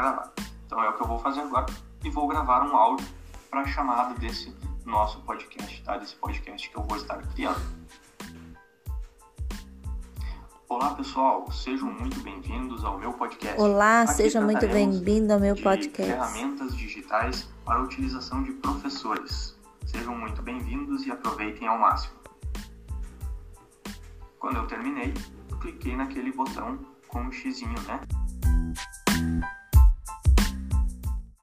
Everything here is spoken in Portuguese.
gravar. Então é o que eu vou fazer agora e vou gravar um áudio para a chamada desse nosso podcast, tá? Desse podcast que eu vou estar criando. Olá pessoal, sejam muito bem-vindos ao meu podcast. Olá, Aqui seja muito bem-vindo ao meu podcast. Ferramentas digitais para utilização de professores. Sejam muito bem-vindos e aproveitem ao máximo. Quando eu terminei, cliquei naquele botão com o xizinho, né?